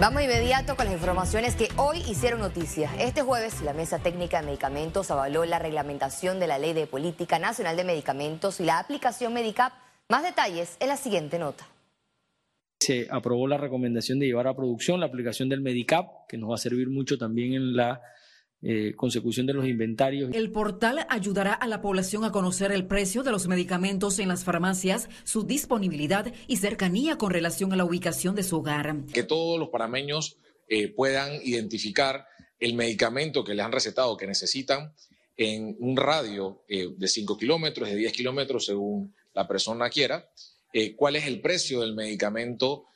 Vamos inmediato con las informaciones que hoy hicieron noticia. Este jueves, la Mesa Técnica de Medicamentos avaló la reglamentación de la Ley de Política Nacional de Medicamentos y la aplicación Medicap. Más detalles en la siguiente nota. Se aprobó la recomendación de llevar a producción la aplicación del Medicap, que nos va a servir mucho también en la eh, consecución de los inventarios. El portal ayudará a la población a conocer el precio de los medicamentos en las farmacias, su disponibilidad y cercanía con relación a la ubicación de su hogar. Que todos los parameños eh, puedan identificar el medicamento que les han recetado que necesitan en un radio eh, de 5 kilómetros, de 10 kilómetros, según la persona quiera, cuál es el precio del medicamento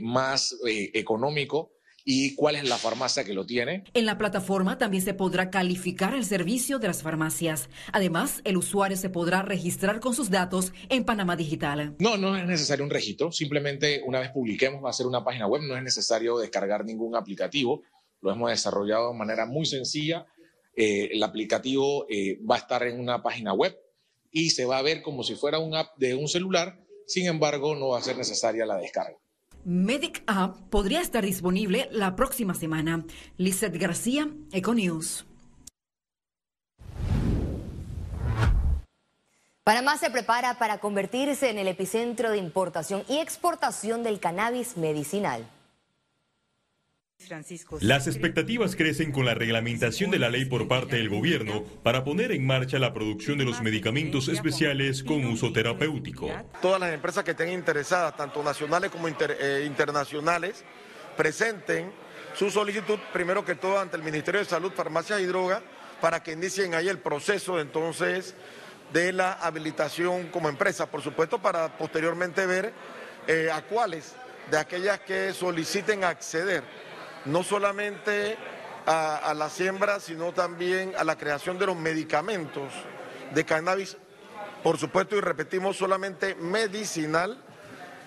más económico y cuál es la farmacia que lo tiene. En la plataforma también se podrá calificar el servicio de las farmacias. Además, el usuario se podrá registrar con sus datos en Panamá Digital. No, no es necesario un registro. Simplemente una vez publiquemos va a ser una página web. No es necesario descargar ningún aplicativo. Lo hemos desarrollado de manera muy sencilla. Eh, el aplicativo eh, va a estar en una página web y se va a ver como si fuera un app de un celular. Sin embargo, no va a ser necesaria la descarga. Medic App podría estar disponible la próxima semana. Lizeth García, Econews. Panamá se prepara para convertirse en el epicentro de importación y exportación del cannabis medicinal. Las expectativas crecen con la reglamentación de la ley por parte del gobierno para poner en marcha la producción de los medicamentos especiales con uso terapéutico. Todas las empresas que estén interesadas, tanto nacionales como eh, internacionales, presenten su solicitud, primero que todo, ante el Ministerio de Salud, Farmacia y Droga, para que inicien ahí el proceso entonces de la habilitación como empresa, por supuesto, para posteriormente ver eh, a cuáles de aquellas que soliciten acceder no solamente a, la siembra, sino también a la creación de los medicamentos de cannabis, por supuesto, y repetimos, solamente medicinal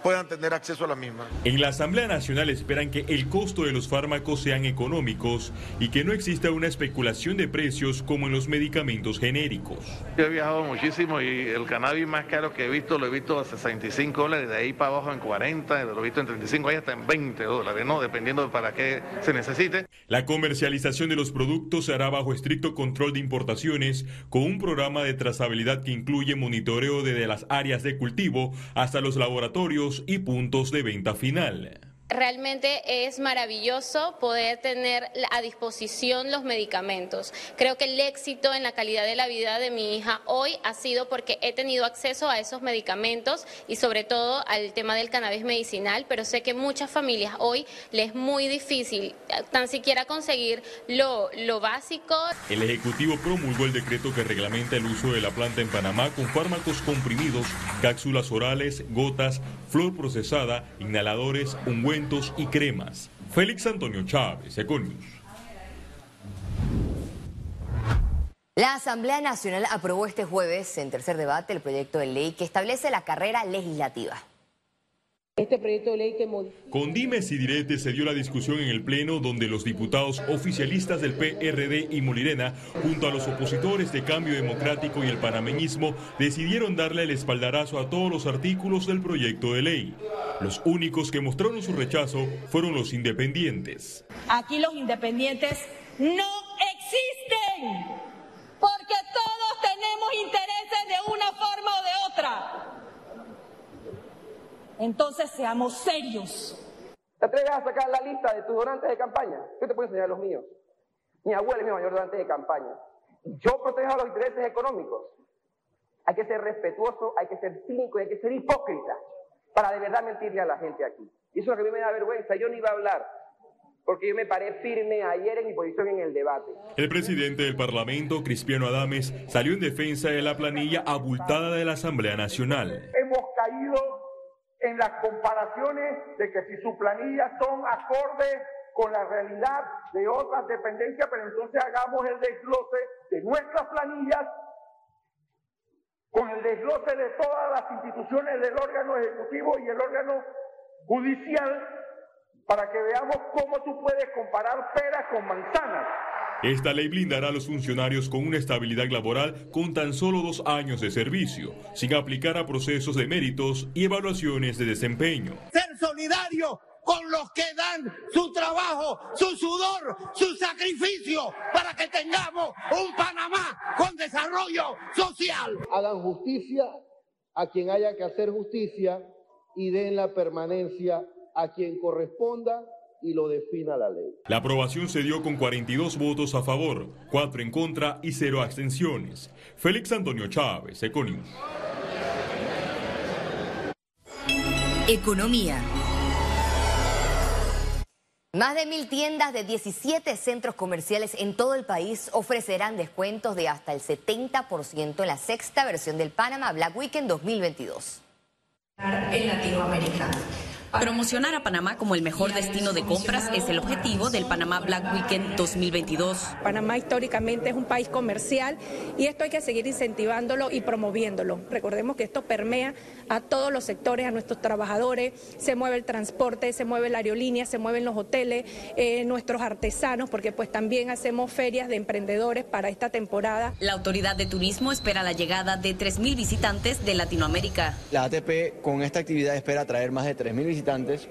puedan tener acceso a la misma. En la Asamblea Nacional esperan que el costo de los fármacos sean económicos y que no exista una especulación de precios como en los medicamentos genéricos. Yo he viajado muchísimo y el cannabis más caro que he visto lo he visto a 65 dólares, de ahí para abajo en 40, lo he visto en 35, ahí hasta en 20 dólares, ¿no? Dependiendo de para qué se necesite. La comercialización de los productos se hará bajo estricto control de importaciones con un programa de trazabilidad que incluye monitoreo desde las áreas de cultivo hasta los laboratorios y puntos de venta final. Realmente es maravilloso poder tener a disposición los medicamentos. Creo que el éxito en la calidad de la vida de mi hija hoy ha sido porque he tenido acceso a esos medicamentos y sobre todo al tema del cannabis medicinal, pero sé que muchas familias hoy les es muy difícil tan siquiera conseguir lo, lo básico. El Ejecutivo promulgó el decreto que reglamenta el uso de la planta en Panamá con fármacos comprimidos, cápsulas orales, gotas, flor procesada, inhaladores, ungüentos y cremas. Félix Antonio Chávez, Econius. La Asamblea Nacional aprobó este jueves, en tercer debate, el proyecto de ley que establece la carrera legislativa. Este proyecto de ley que Con dimes y diretes se dio la discusión en el Pleno donde los diputados oficialistas del PRD y Molirena, junto a los opositores de Cambio Democrático y el panameñismo, decidieron darle el espaldarazo a todos los artículos del proyecto de ley. Los únicos que mostraron su rechazo fueron los independientes. Aquí los independientes no existen, porque todos tenemos intereses de una forma o de otra. Entonces seamos serios. ¿Te atreves a sacar la lista de tus donantes de campaña? Yo te puedo enseñar los míos. Mi abuela es mi mayor donante de campaña. Yo protejo los intereses económicos. Hay que ser respetuoso, hay que ser cínico y hay que ser hipócrita para de verdad mentirle a la gente aquí. Y eso es lo que a mí me da vergüenza. Yo no iba a hablar porque yo me paré firme ayer en mi posición en el debate. El presidente del Parlamento, Cristiano Adames, salió en defensa de la planilla abultada de la Asamblea Nacional. Hemos caído en las comparaciones de que si sus planillas son acordes con la realidad de otras dependencias, pero entonces hagamos el desglose de nuestras planillas con el desglose de todas las instituciones del órgano ejecutivo y el órgano judicial para que veamos cómo tú puedes comparar peras con manzanas. Esta ley blindará a los funcionarios con una estabilidad laboral con tan solo dos años de servicio, sin aplicar a procesos de méritos y evaluaciones de desempeño. Ser solidario con los que dan su trabajo, su sudor, su sacrificio para que tengamos un Panamá con desarrollo social. Hagan justicia a quien haya que hacer justicia y den la permanencia a quien corresponda y lo defina la ley. La aprobación se dio con 42 votos a favor, 4 en contra y 0 abstenciones. Félix Antonio Chávez, Econius. Economía. Más de mil tiendas de 17 centros comerciales en todo el país ofrecerán descuentos de hasta el 70% en la sexta versión del Panama Black Weekend 2022. En Latinoamérica. Promocionar a Panamá como el mejor destino de compras es el objetivo del Panamá Black Weekend 2022. Panamá históricamente es un país comercial y esto hay que seguir incentivándolo y promoviéndolo. Recordemos que esto permea a todos los sectores, a nuestros trabajadores, se mueve el transporte, se mueve la aerolínea, se mueven los hoteles, eh, nuestros artesanos, porque pues también hacemos ferias de emprendedores para esta temporada. La autoridad de turismo espera la llegada de 3.000 visitantes de Latinoamérica. La ATP con esta actividad espera traer más de 3.000 visitantes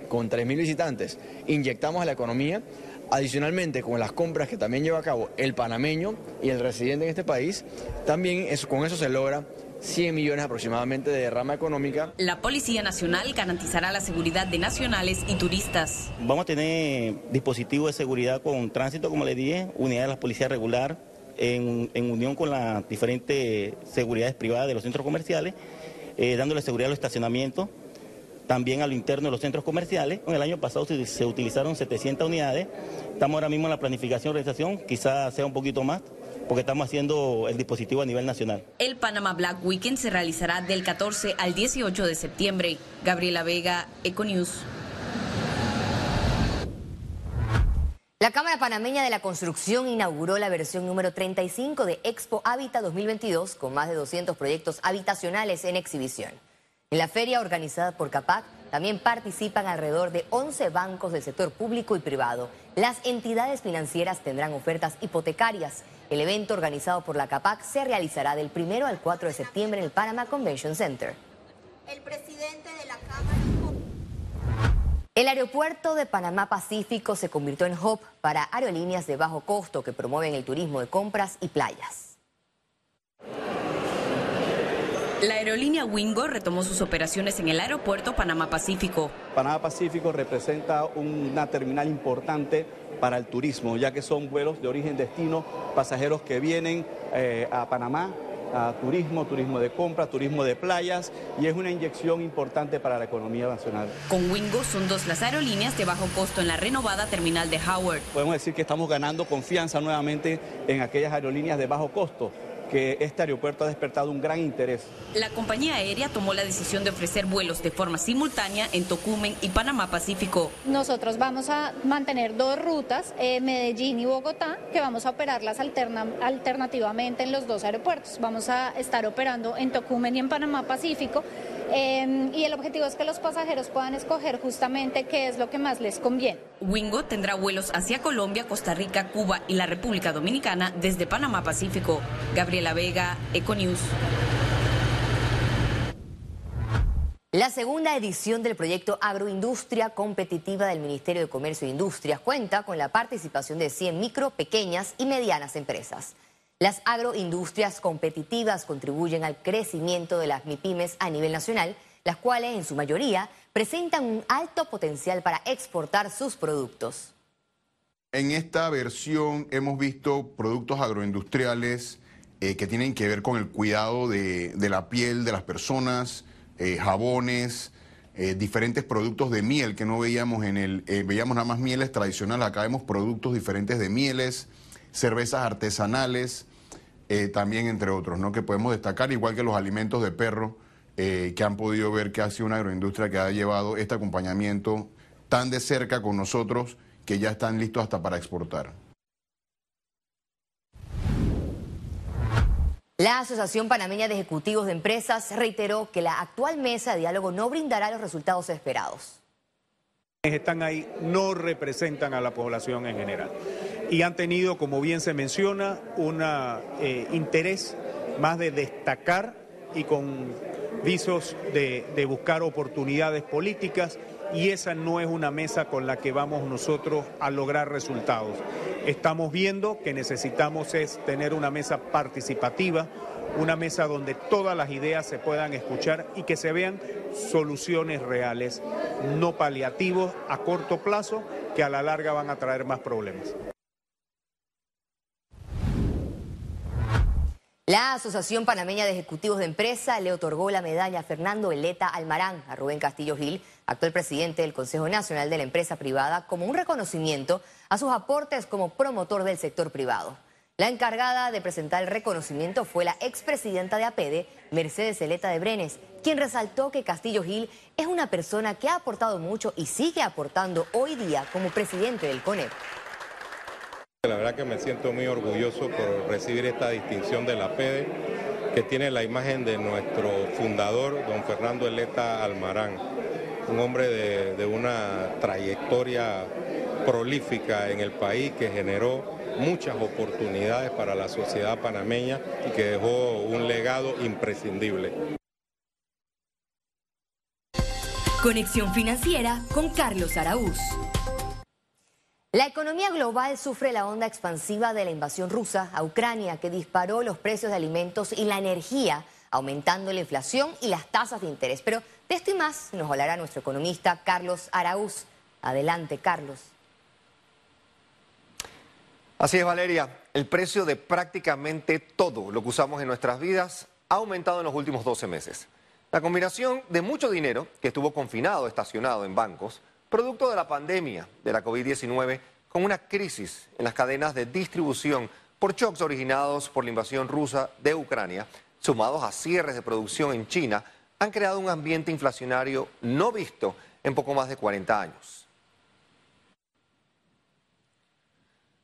con 3.000 visitantes, inyectamos a la economía. Adicionalmente, con las compras que también lleva a cabo el panameño y el residente en este país, también con eso se logra 100 millones aproximadamente de derrama económica. La Policía Nacional garantizará la seguridad de nacionales y turistas. Vamos a tener dispositivos de seguridad con tránsito, como le dije, unidades de la Policía Regular, en, unión con las diferentes seguridades privadas de los centros comerciales, eh, dándole seguridad a los estacionamientos también a lo interno de los centros comerciales. En el año pasado se, utilizaron 700 unidades, estamos ahora mismo en la planificación y realización, quizás sea un poquito más, porque estamos haciendo el dispositivo a nivel nacional. El Panama Black Weekend se realizará del 14 al 18 de septiembre. Gabriela Vega, Econews. La Cámara Panameña de la Construcción inauguró la versión número 35 de Expo Hábitat 2022 con más de 200 proyectos habitacionales en exhibición. En la feria organizada por CAPAC también participan alrededor de 11 bancos del sector público y privado. Las entidades financieras tendrán ofertas hipotecarias. El evento organizado por la CAPAC se realizará del 1 al 4 de septiembre en el Panama Convention Center. El presidente de la Cámara... El aeropuerto de Panamá Pacífico se convirtió en hub para aerolíneas de bajo costo que promueven el turismo de compras y playas. La aerolínea Wingo retomó sus operaciones en el aeropuerto Panamá Pacífico. Panamá Pacífico representa una terminal importante para el turismo, ya que son vuelos de origen-destino, pasajeros que vienen eh, a Panamá a turismo, turismo de compra, turismo de playas y es una inyección importante para la economía nacional. Con Wingo son dos las aerolíneas de bajo costo en la renovada terminal de Howard. Podemos decir que estamos ganando confianza nuevamente en aquellas aerolíneas de bajo costo que este aeropuerto ha despertado un gran interés. La compañía aérea tomó la decisión de ofrecer vuelos de forma simultánea en Tocumen y Panamá Pacífico. Nosotros vamos a mantener dos rutas, eh, Medellín y Bogotá, que vamos a operarlas alternativamente en los dos aeropuertos. Vamos a estar operando en Tocumen y en Panamá Pacífico Em, y el objetivo es que los pasajeros puedan escoger justamente qué es lo que más les conviene. Wingo tendrá vuelos hacia Colombia, Costa Rica, Cuba y la República Dominicana desde Panamá Pacífico. Gabriela Vega, Econews. La segunda edición del proyecto Agroindustria Competitiva del Ministerio de Comercio e Industria cuenta con la participación de 100 micro, pequeñas y medianas empresas. Las agroindustrias competitivas contribuyen al crecimiento de las MIPIMES a nivel nacional, las cuales en su mayoría presentan un alto potencial para exportar sus productos. En esta versión hemos visto productos agroindustriales eh, que tienen que ver con el cuidado de, la piel de las personas, eh, jabones, eh, diferentes productos de miel que no veíamos en el, veíamos nada más mieles tradicionales, acá vemos productos diferentes de mieles cervezas artesanales, eh, también entre otros, ¿no? que podemos destacar, igual que los alimentos de perro, eh, que han podido ver que ha sido una agroindustria que ha llevado este acompañamiento tan de cerca con nosotros que ya están listos hasta para exportar. La Asociación Panameña de Ejecutivos de Empresas reiteró que la actual mesa de diálogo no brindará los resultados esperados. Están ahí, no representan a la población en general y han tenido, como bien se menciona, un eh, interés más de destacar y con visos de, buscar oportunidades políticas y esa no es una mesa con la que vamos nosotros a lograr resultados. Estamos viendo que necesitamos es tener una mesa participativa, una mesa donde todas las ideas se puedan escuchar y que se vean soluciones reales, no paliativos a corto plazo que a la larga van a traer más problemas. La Asociación Panameña de Ejecutivos de Empresa le otorgó la medalla a Fernando Eleta Almarán, a Rubén Castillo Gil, actual presidente del Consejo Nacional de la Empresa Privada, como un reconocimiento a sus aportes como promotor del sector privado. La encargada de presentar el reconocimiento fue la expresidenta de APEDE, Mercedes Eleta de Brenes, quien resaltó que Castillo Gil es una persona que ha aportado mucho y sigue aportando hoy día como presidente del CONEP. La verdad que me siento muy orgulloso por recibir esta distinción de la PEDE, que tiene la imagen de nuestro fundador, don Fernando Eleta Almarán, un hombre de, una trayectoria prolífica en el país que generó muchas oportunidades para la sociedad panameña y que dejó un legado imprescindible. Conexión financiera con Carlos Araúz. La economía global sufre la onda expansiva de la invasión rusa a Ucrania, que disparó los precios de alimentos y la energía, aumentando la inflación y las tasas de interés. Pero de esto y más nos hablará nuestro economista Carlos Araúz. Adelante, Carlos. Así es, Valeria. El precio de prácticamente todo lo que usamos en nuestras vidas ha aumentado en los últimos 12 meses. La combinación de mucho dinero que estuvo confinado, estacionado en bancos, producto de la pandemia de la COVID-19, con una crisis en las cadenas de distribución por shocks originados por la invasión rusa de Ucrania, sumados a cierres de producción en China, han creado un ambiente inflacionario no visto en poco más de 40 años.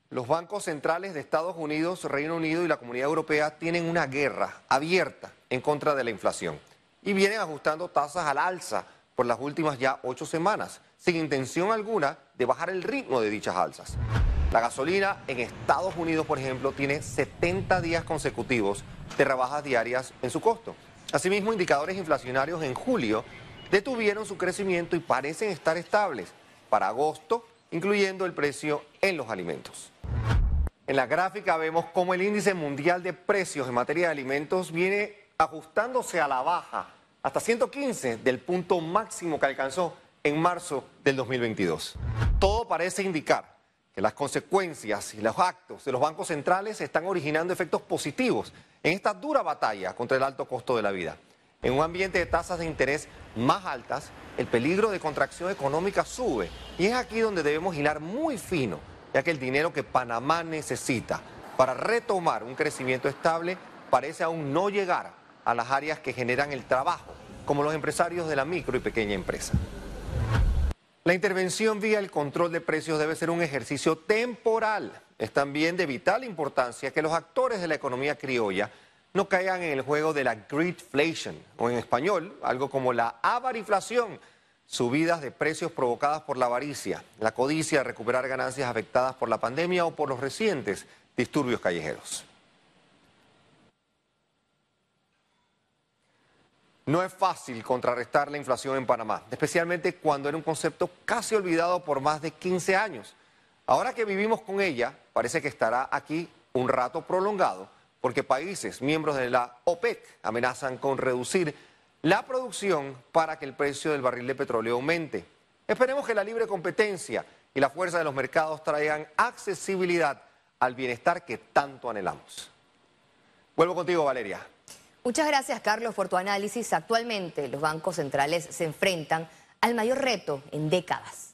Los bancos centrales de Estados Unidos, Reino Unido y la Comunidad Europea tienen una guerra abierta en contra de la inflación y vienen ajustando tasas al alza por las últimas ya ocho semanas, sin intención alguna de bajar el ritmo de dichas alzas. La gasolina en Estados Unidos, por ejemplo, tiene 70 días consecutivos de rebajas diarias en su costo. Asimismo, indicadores inflacionarios en julio detuvieron su crecimiento y parecen estar estables para agosto, incluyendo el precio en los alimentos. En la gráfica vemos cómo el índice mundial de precios en materia de alimentos viene ajustándose a la baja hasta 115 del punto máximo que alcanzó en marzo del 2022. Todo parece indicar que las consecuencias y los actos de los bancos centrales están originando efectos positivos en esta dura batalla contra el alto costo de la vida. En un ambiente de tasas de interés más altas, el peligro de contracción económica sube y es aquí donde debemos hilar muy fino, ya que el dinero que Panamá necesita para retomar un crecimiento estable parece aún no llegar a las áreas que generan el trabajo, como los empresarios de la micro y pequeña empresa. La intervención vía el control de precios debe ser un ejercicio temporal. Es también de vital importancia que los actores de la economía criolla no caigan en el juego de la greedflation, o en español, algo como la avarinflación, subidas de precios provocadas por la avaricia, la codicia de recuperar ganancias afectadas por la pandemia o por los recientes disturbios callejeros. No es fácil contrarrestar la inflación en Panamá, especialmente cuando era un concepto casi olvidado por más de 15 años. Ahora que vivimos con ella, parece que estará aquí un rato prolongado, porque países miembros de la OPEC amenazan con reducir la producción para que el precio del barril de petróleo aumente. Esperemos que la libre competencia y la fuerza de los mercados traigan accesibilidad al bienestar que tanto anhelamos. Vuelvo contigo, Valeria. Muchas gracias, Carlos, por tu análisis. Actualmente los bancos centrales se enfrentan al mayor reto en décadas.